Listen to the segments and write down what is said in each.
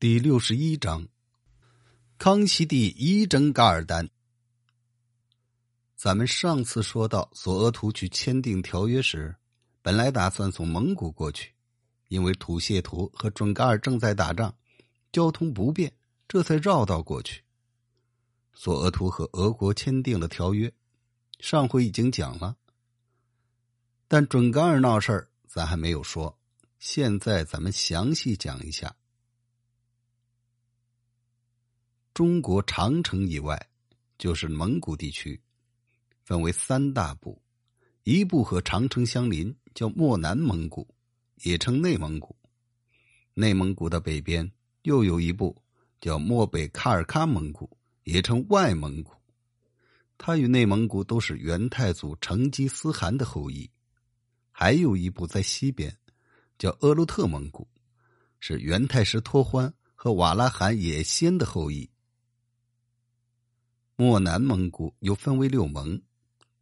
第六十一章，康熙帝一征噶尔丹。咱们上次说到，索额图去签订条约时，本来打算从蒙古过去，因为土谢图和准噶尔正在打仗，交通不便，这才绕道过去。索额图和俄国签订了条约，上回已经讲了，但准噶尔闹事儿，咱还没有说，现在咱们详细讲一下。中国长城以外，就是蒙古地区，分为三大部，一部和长城相邻，叫漠南蒙古，也称内蒙古。内蒙古的北边又有一部叫漠北喀尔喀蒙古，也称外蒙古。它与内蒙古都是元太祖成吉思汗的后裔。还有一部在西边，叫鄂鲁特蒙古，是元太师托欢和瓦剌罕也先的后裔。漠南蒙古又分为六盟，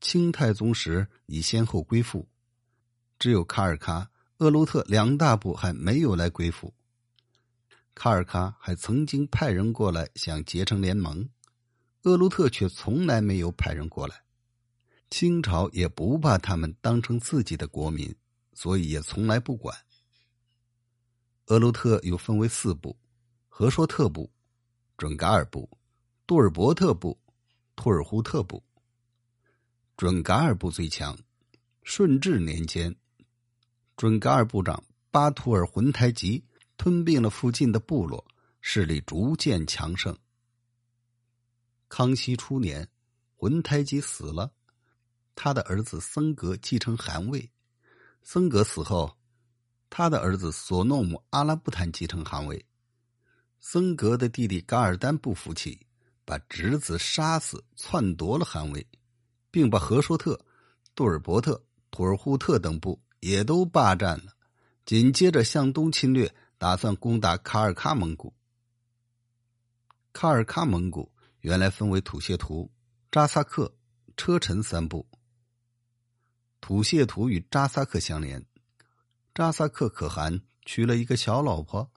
清太宗时已先后归附，只有卡尔喀、鄂鲁特两大部还没有来归附。卡尔喀还曾经派人过来想结成联盟，鄂鲁特却从来没有派人过来。清朝也不把他们当成自己的国民，所以也从来不管。鄂鲁特又分为四部：和硕特部、准噶尔部、杜尔伯特部。图尔扈特部、准噶尔部最强。顺治年间，准噶尔部长巴图尔浑台吉吞并了附近的部落，势力逐渐强盛。康熙初年，浑台吉死了，他的儿子僧格继承汗位。僧格死后，他的儿子索诺姆阿拉布坦继承汗位。僧格的弟弟噶尔丹不服气。把侄子杀死，篡夺了汗位，并把和硕特、杜尔伯特、图尔扈特等部也都霸占了。紧接着向东侵略，打算攻打卡尔喀蒙古。卡尔喀蒙古原来分为土谢图、扎萨克、车臣三部。土谢图与扎萨克相连，扎萨克可汗娶了一个小老婆，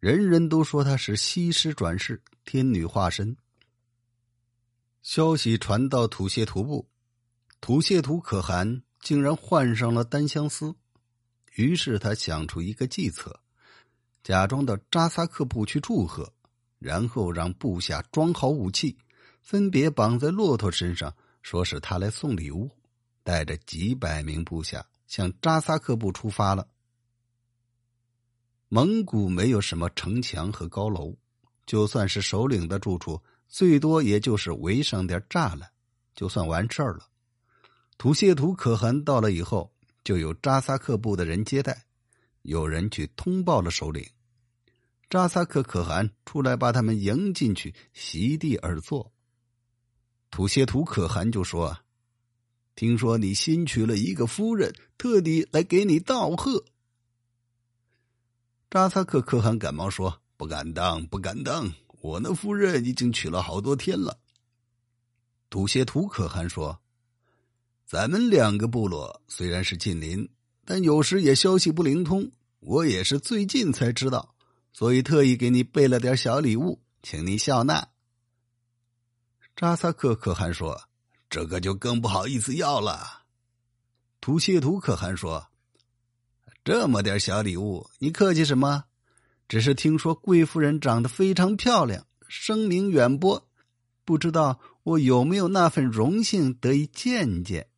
人人都说她是西施转世，天女化身。消息传到土谢图部，土谢图可汗竟然患上了单相思，于是他想出一个计策，假装到扎萨克部去祝贺，然后让部下装好武器，分别绑在骆驼身上，说是他来送礼物，带着几百名部下向扎萨克部出发了。蒙古没有什么城墙和高楼，就算是首领的住处。最多也就是围上点栅栏，就算完事儿了。土谢图可汗到了以后，就有扎萨克部的人接待。有人去通报了首领，扎萨克可汗出来把他们迎进去，席地而坐。土谢图可汗就说：“听说你新娶了一个夫人，特地来给你道贺。”扎萨克可汗赶忙说：“不敢当，不敢当。”我那夫人已经娶了好多天了。土谢图可汗说：“咱们两个部落虽然是近邻，但有时也消息不灵通。我也是最近才知道，所以特意给你备了点小礼物，请你笑纳。”扎萨克可汗说：“这个就更不好意思要了。”土谢图可汗说：“这么点小礼物，你客气什么？”只是听说贵夫人长得非常漂亮，声名远播，不知道我有没有那份荣幸得以见见。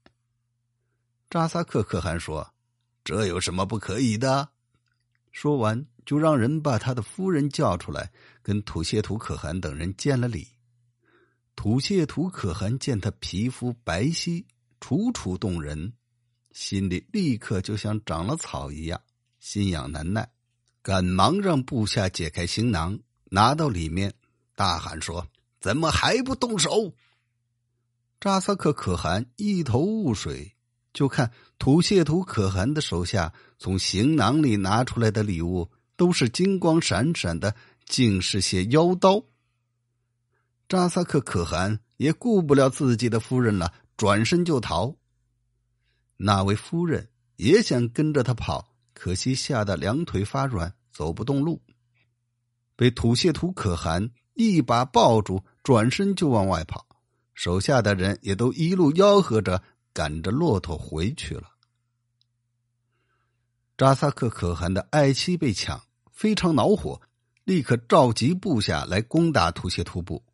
扎萨克可汗说：“这有什么不可以的？”说完，就让人把他的夫人叫出来，跟土谢图可汗等人见了礼。土谢图可汗见他皮肤白皙，楚楚动人，心里立刻就像长了草一样，心痒难耐。赶忙让部下解开行囊，拿到里面，大喊说：“怎么还不动手？”扎萨克可汗一头雾水，就看土谢图可汗的手下从行囊里拿出来的礼物都是金光闪闪的，竟是些妖刀。扎萨克可汗也顾不了自己的夫人了，转身就逃。那位夫人也想跟着他跑，可惜吓得两腿发软。走不动路，被土谢图可汗一把抱住，转身就往外跑，手下的人也都一路吆喝着赶着骆驼回去了。扎萨克可汗的爱妻被抢，非常恼火，立刻召集部下来攻打土谢图部。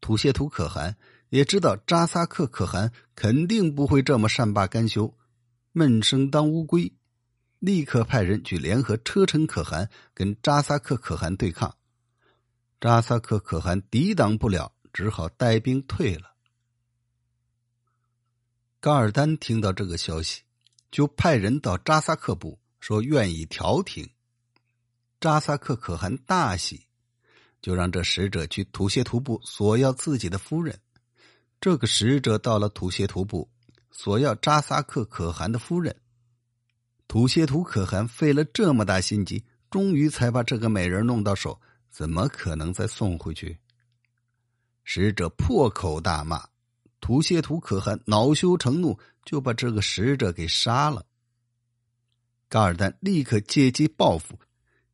土谢图可汗也知道扎萨克可汗肯定不会这么善罢甘休，闷声当乌龟。立刻派人去联合车臣可汗跟扎萨克可汗对抗，扎萨克可汗抵挡不了，只好带兵退了。噶尔丹听到这个消息，就派人到扎萨克部说愿意调停。扎萨克可汗大喜，就让这使者去土谢图部索要自己的夫人。这个使者到了土谢图部，索要扎萨克可汗的夫人。土谢图可汗费了这么大心机，终于才把这个美人弄到手，怎么可能再送回去？使者破口大骂，土谢图可汗恼羞成怒，就把这个使者给杀了。噶尔丹立刻借机报复，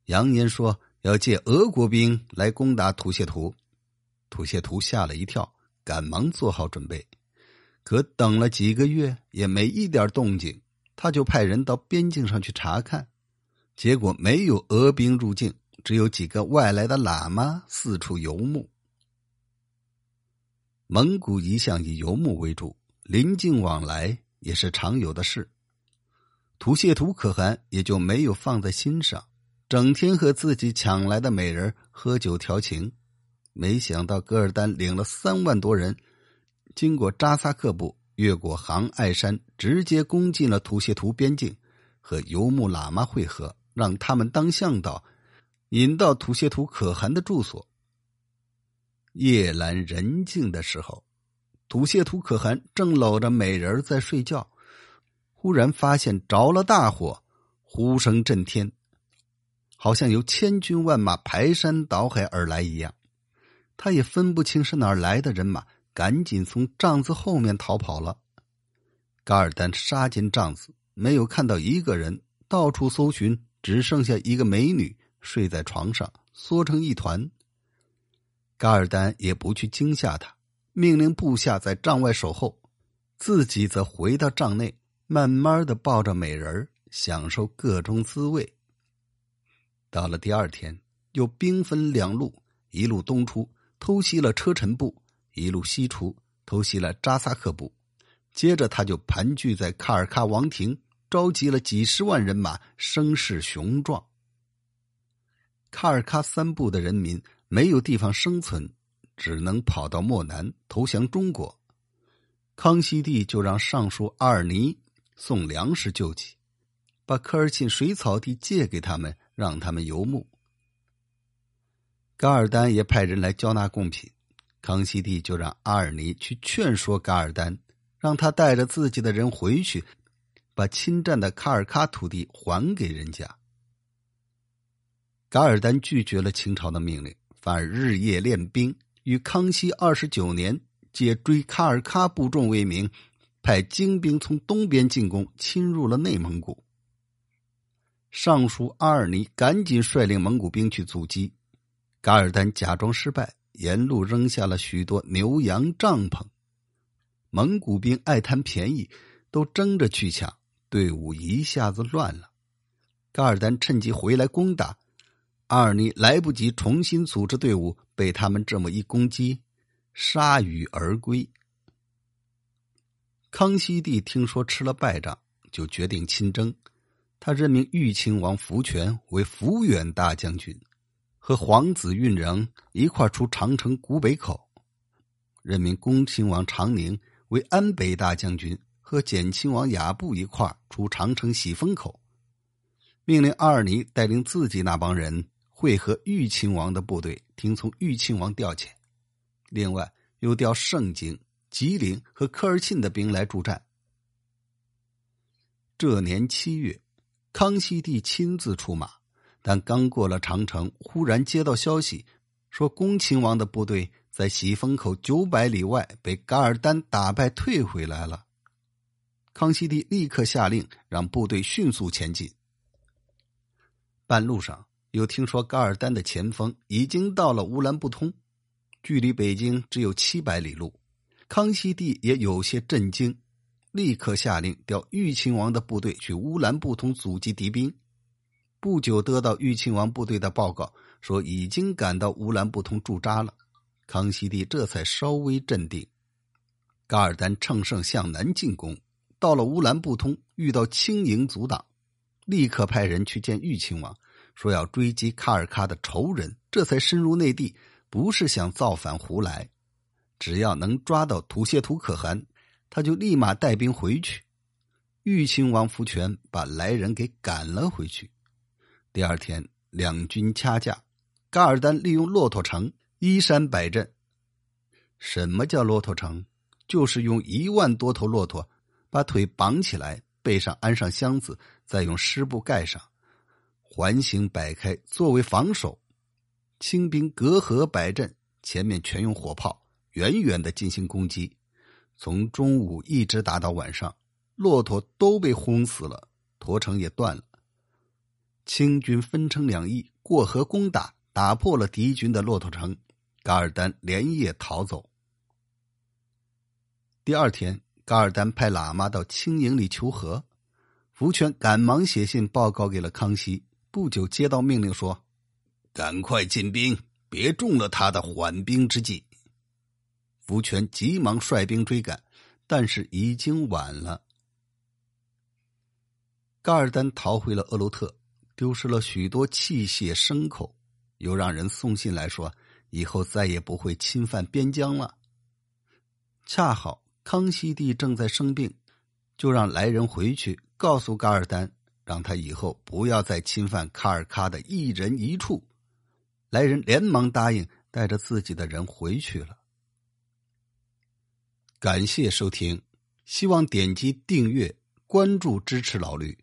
扬言说要借俄国兵来攻打土谢图。土谢图吓了一跳，赶忙做好准备，可等了几个月也没一点动静。他就派人到边境上去查看，结果没有俄兵入境，只有几个外来的喇嘛四处游牧。蒙古一向以游牧为主，邻境往来也是常有的事。图谢图可汗也就没有放在心上，整天和自己抢来的美人喝酒调情。没想到噶尔丹领了三万多人，经过扎萨克部。越过杭爱山，直接攻进了土谢图边境，和游牧喇嘛会合，让他们当向导，引到土谢图可汗的住所。夜阑人静的时候，土谢图可汗正搂着美人在睡觉，忽然发现着了大火，呼声震天，好像有千军万马排山倒海而来一样，他也分不清是哪儿来的人马。赶紧从帐子后面逃跑了。噶尔丹杀进帐子，没有看到一个人，到处搜寻，只剩下一个美女睡在床上，缩成一团。噶尔丹也不去惊吓她，命令部下在帐外守候，自己则回到帐内，慢慢的抱着美人享受各种滋味。到了第二天，又兵分两路，一路东出，偷袭了车臣部。一路西出，偷袭了扎萨克部，接着他就盘踞在卡尔喀王庭，召集了几十万人马，声势雄壮。卡尔喀三部的人民没有地方生存，只能跑到漠南投降中国。康熙帝就让尚书阿尔尼送粮食救济，把科尔沁水草地借给他们，让他们游牧。噶尔丹也派人来交纳贡品。康熙帝就让阿尔尼去劝说噶尔丹，让他带着自己的人回去，把侵占的卡尔喀土地还给人家。噶尔丹拒绝了清朝的命令，反而日夜练兵，与康熙二十九年借追卡尔喀部众为名，派精兵从东边进攻，侵入了内蒙古。尚书阿尔尼赶紧率领蒙古兵去阻击，噶尔丹假装失败。沿路扔下了许多牛羊帐篷，蒙古兵爱贪便宜，都争着去抢，队伍一下子乱了。噶尔丹趁机回来攻打，阿尔尼来不及重新组织队伍，被他们这么一攻击，铩羽而归。康熙帝听说吃了败仗，就决定亲征，他任命豫亲王福全为抚远大将军。和皇子胤禛一块出长城古北口，任命恭亲王长宁为安北大将军，和简亲王雅布一块出长城喜峰口，命令阿尔尼带领自己那帮人会合豫亲王的部队，听从豫亲王调遣。另外，又调盛京、吉林和科尔沁的兵来助战。这年七月，康熙帝亲自出马。但刚过了长城，忽然接到消息，说恭亲王的部队在喜峰口九百里外被噶尔丹打败，退回来了。康熙帝立刻下令让部队迅速前进。半路上，又听说噶尔丹的前锋已经到了乌兰布通，距离北京只有七百里路。康熙帝也有些震惊，立刻下令调裕亲王的部队去乌兰布通阻击敌兵。不久，得到裕亲王部队的报告，说已经赶到乌兰布通驻扎了。康熙帝这才稍微镇定。噶尔丹乘胜向南进攻，到了乌兰布通，遇到清营阻挡，立刻派人去见裕亲王。说要追击卡尔喀的仇人，这才深入内地，不是想造反胡来。只要能抓到土谢图可汗，他就立马带兵回去。裕亲王福全把来人给赶了回去。第二天，两军掐架，噶尔丹利用骆驼城依山摆阵。什么叫骆驼城？就是用一万多头骆驼，把腿绑起来，背上安上箱子，再用湿布盖上。环形摆开作为防守，清兵隔河摆阵，前面全用火炮远远的进行攻击，从中午一直打到晚上，骆驼都被轰死了，驼城也断了。清军分成两翼过河攻打，打破了敌军的骆驼城，噶尔丹连夜逃走。第二天，噶尔丹派喇嘛到清营里求和，福全赶忙写信报告给了康熙。不久接到命令说：“赶快进兵，别中了他的缓兵之计。”福全急忙率兵追赶，但是已经晚了。噶尔丹逃回了鄂鲁特，丢失了许多器械牲口，又让人送信来说以后再也不会侵犯边疆了。恰好康熙帝正在生病，就让来人回去告诉噶尔丹。让他以后不要再侵犯卡尔喀的一人一处。来人连忙答应，带着自己的人回去了。感谢收听，希望点击订阅、关注、支持老驴。